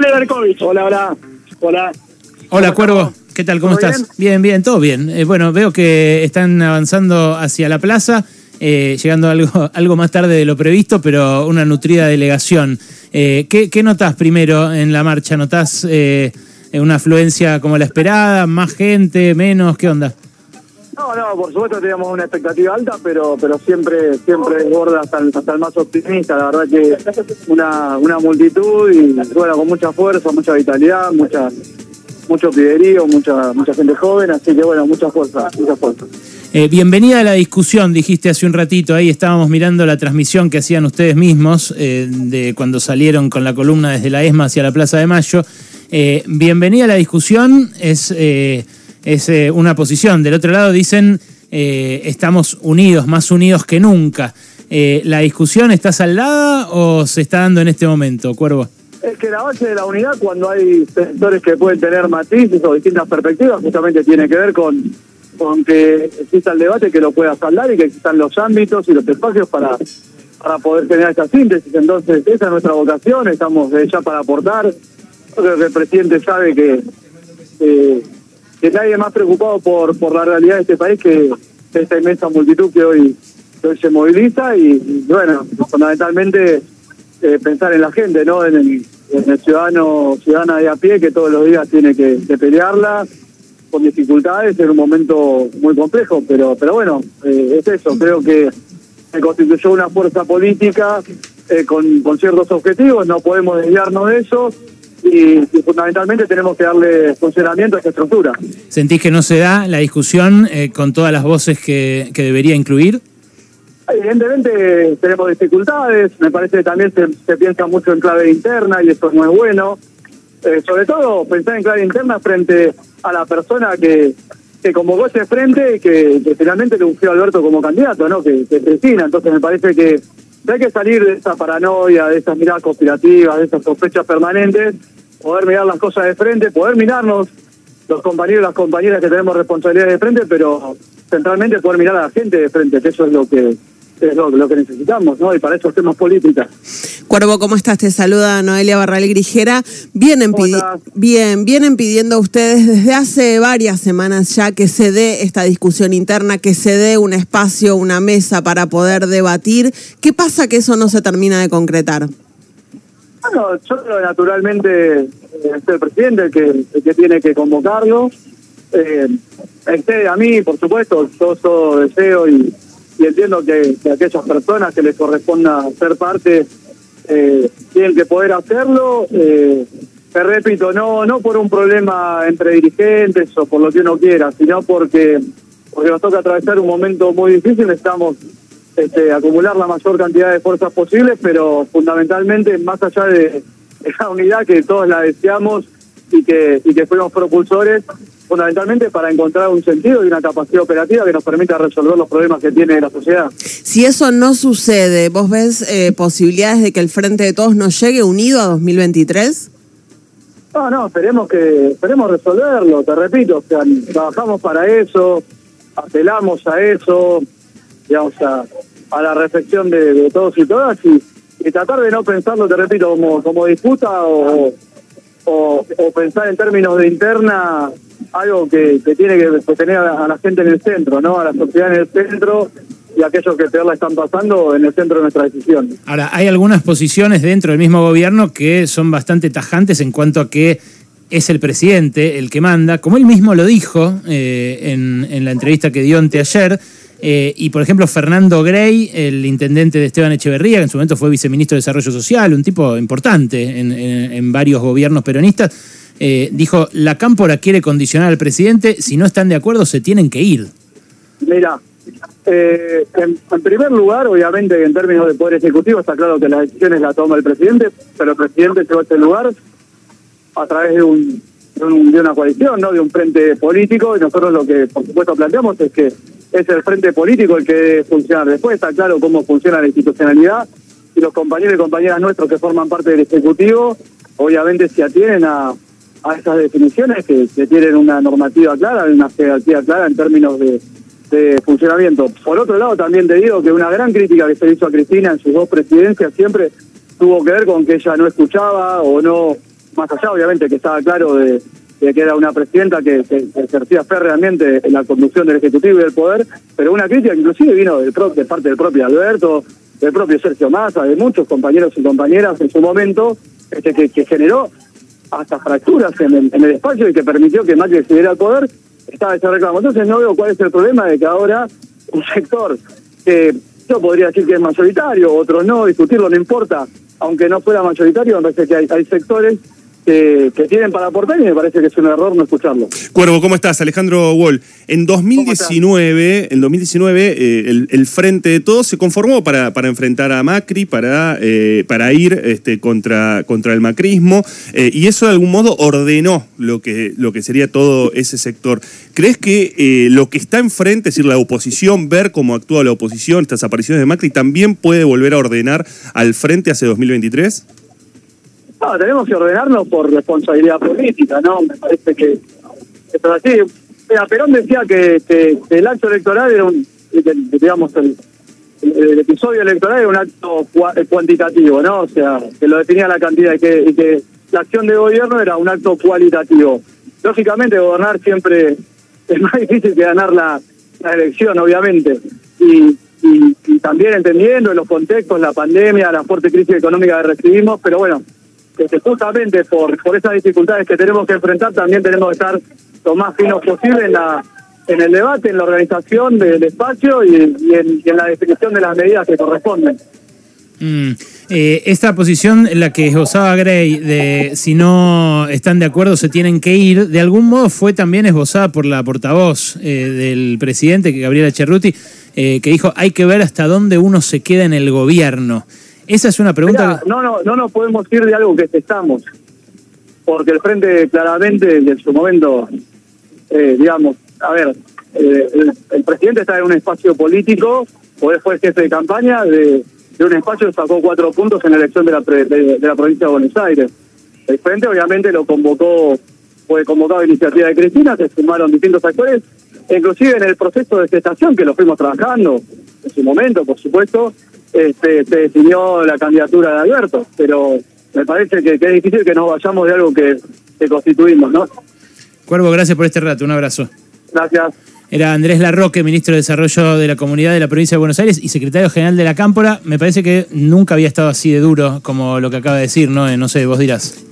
Berkovich. Hola, hola. Hola. Hola, Cuervo. ¿Qué tal? ¿Cómo estás? Bien? bien, todo bien. Eh, bueno, veo que están avanzando hacia la plaza, eh, llegando algo, algo más tarde de lo previsto, pero una nutrida delegación. Eh, ¿qué, ¿Qué notás primero en la marcha? ¿Notás una afluencia como la esperada? ¿Más gente? ¿Menos? ¿Qué onda? No, no, por supuesto teníamos una expectativa alta, pero pero siempre siempre desborda hasta el, hasta el más optimista. La verdad que una, una multitud y bueno, con mucha fuerza, mucha vitalidad, mucha mucho piderío, mucha mucha gente joven, así que bueno, mucha fuerza, mucha fuerza. Eh, bienvenida a la discusión, dijiste hace un ratito, ahí estábamos mirando la transmisión que hacían ustedes mismos eh, de cuando salieron con la columna desde la ESMA hacia la Plaza de Mayo. Eh, bienvenida a la discusión, es es eh, una posición. Del otro lado dicen, eh, estamos unidos, más unidos que nunca. Eh, ¿La discusión está saldada o se está dando en este momento, Cuervo? Es que la base de la unidad, cuando hay sectores que pueden tener matices o distintas perspectivas, justamente tiene que ver con, con que exista el debate que lo pueda saldar y que existan los ámbitos y los espacios para, para poder tener esta síntesis. Entonces, esa es nuestra vocación, estamos ya para aportar. Creo que el presidente sabe que que nadie más preocupado por, por la realidad de este país que esta inmensa multitud que hoy, se moviliza y, bueno, fundamentalmente eh, pensar en la gente, ¿no? En el, ciudadano, ciudadana de a pie que todos los días tiene que, pelearla con dificultades en un momento muy complejo, pero pero bueno, eh, es eso, creo que se constituyó una fuerza política eh, con, con ciertos objetivos, no podemos desviarnos de eso, y, fundamentalmente tenemos que darle funcionamiento a esta estructura. ¿Sentís que no se da la discusión eh, con todas las voces que, debería incluir? Evidentemente tenemos dificultades, me parece que también se, piensa mucho en clave interna y eso no es bueno. Eh, sobre todo pensar en clave interna frente a la persona que, que convocó ese frente y que, finalmente le ungió a Alberto como candidato, ¿no? que, que Cristina. Entonces me parece que hay que salir de esa paranoia, de esas miradas conspirativas, de esas sospechas permanentes, poder mirar las cosas de frente, poder mirarnos los compañeros y las compañeras que tenemos responsabilidades de frente, pero centralmente poder mirar a la gente de frente, que eso es lo que es lo, que necesitamos, ¿no? Y para eso hacemos política. Cuervo, ¿cómo estás? Te saluda Noelia Barral Grijera. Vienen, bien, vienen pidiendo a ustedes desde hace varias semanas ya que se dé esta discusión interna, que se dé un espacio, una mesa para poder debatir. ¿Qué pasa que eso no se termina de concretar? Bueno, yo que naturalmente eh, el presidente el que, que tiene que convocarlo. Eh, este, a mí, por supuesto, yo, yo deseo y entiendo que, aquellas personas que les corresponda ser parte eh, tienen que poder hacerlo. Eh, te repito, no no por un problema entre dirigentes o por lo que uno quiera, sino porque porque nos toca atravesar un momento muy difícil, necesitamos este, acumular la mayor cantidad de fuerzas posibles, pero fundamentalmente más allá de, esa unidad que todos la deseamos y que, y que fuimos propulsores, fundamentalmente para encontrar un sentido y una capacidad operativa que nos permita resolver los problemas que tiene la sociedad. Si eso no sucede, ¿vos ves eh, posibilidades de que el Frente de Todos nos llegue unido a 2023? No, no, esperemos que esperemos resolverlo, te repito, o sea, trabajamos para eso, apelamos a eso, digamos, a, a la reflexión de, todos y todas y, tratar de no pensarlo, te repito, como, como disputa o, o, pensar en términos de interna algo que, tiene que tener a la gente en el centro, ¿no? A la sociedad en el centro y aquellos que peor la están pasando en el centro de nuestra decisión. Ahora, hay algunas posiciones dentro del mismo gobierno que son bastante tajantes en cuanto a que es el presidente el que manda, como él mismo lo dijo eh, en, la entrevista que dio anteayer, eh, y por ejemplo Fernando Grey, el intendente de Esteban Echeverría, que en su momento fue viceministro de Desarrollo Social, un tipo importante en varios gobiernos peronistas, eh, dijo, la cámpora quiere condicionar al presidente, si no están de acuerdo se tienen que ir. Mira, eh, en, primer lugar, obviamente en términos de poder ejecutivo está claro que las decisiones las toma el presidente, pero el presidente llegó a este lugar a través de, un, de, una coalición, no de un frente político, y nosotros lo que por supuesto planteamos es que es el frente político el que funciona. Después está claro cómo funciona la institucionalidad y los compañeros y compañeras nuestros que forman parte del Ejecutivo, obviamente se atienen a, a esas definiciones que, tienen una normativa clara, una jerarquía clara en términos de, funcionamiento. Por otro lado, también te digo que una gran crítica que se hizo a Cristina en sus dos presidencias siempre tuvo que ver con que ella no escuchaba o no más allá obviamente que estaba claro de, que era una presidenta que, ejercía férreamente en la conducción del Ejecutivo y del Poder, pero una crítica inclusive vino del de parte del propio Alberto, del propio Sergio Massa, de muchos compañeros y compañeras en su momento, este, que, generó hasta fracturas en el, espacio y que permitió que Macri accediera al poder, estaba ese reclamo. Entonces no veo cuál es el problema de que ahora un sector que yo podría decir que es mayoritario, otros no, discutirlo no importa, aunque no fuera mayoritario, me parece que hay, hay sectores que, tienen para aportar y me parece que es un error no escucharlo. Cuervo, ¿cómo estás? Alejandro Wall. En 2019, en 2019 eh, el, Frente de Todos se conformó para, para enfrentar a Macri, para, eh, para ir este, contra, contra el macrismo, eh, y eso de algún modo ordenó lo que, lo que sería todo ese sector. ¿Crees que lo que está enfrente, es decir, la oposición, ver cómo actúa la oposición, estas apariciones de Macri, también puede volver a ordenar al Frente hacia 2023? Tenemos que ordenarnos por responsabilidad política, ¿no? Me parece que es así. Mira, Perón decía que, el acto electoral era un, digamos, el, episodio electoral era un acto cuantitativo, ¿no? O sea, que lo definía la cantidad y que, y que la acción de gobierno era un acto cualitativo. Lógicamente, gobernar siempre es más difícil que ganar la, elección, obviamente. Y, y, también entendiendo en los contextos, la pandemia, la fuerte crisis económica que recibimos, pero bueno, que justamente por, por esas dificultades que tenemos que enfrentar, también tenemos que estar lo más finos posible en la en el debate, en la organización del espacio y, en, la definición de las medidas que corresponden. Mm. Eh, esta posición, la que esbozaba Gray, de si no están de acuerdo se tienen que ir, de algún modo fue también esbozada por la portavoz eh, del presidente, Gabriela Cerruti, eh, que dijo hay que ver hasta dónde uno se queda en el gobierno. Esa es una pregunta. no, no, no nos podemos ir de algo que estamos, porque el frente claramente en su momento, eh, digamos, a ver, eh, el, presidente está en un espacio político, o fue jefe de campaña de, un espacio que sacó cuatro puntos en la elección de la, de, la provincia de Buenos Aires. El frente obviamente lo convocó, fue convocado a iniciativa de Cristina, se sumaron distintos actores, inclusive en el proceso de gestación que lo fuimos trabajando en su momento, por supuesto, este, se definió la candidatura de Alberto, pero me parece que, es difícil que nos vayamos de algo que, que constituimos, ¿no? Cuervo, gracias por este rato, un abrazo. Gracias. Era Andrés Larroque, ministro de Desarrollo de la Comunidad de la Provincia de Buenos Aires y secretario general de la Cámpora. Me parece que nunca había estado así de duro como lo que acaba de decir, ¿no? No sé, vos dirás.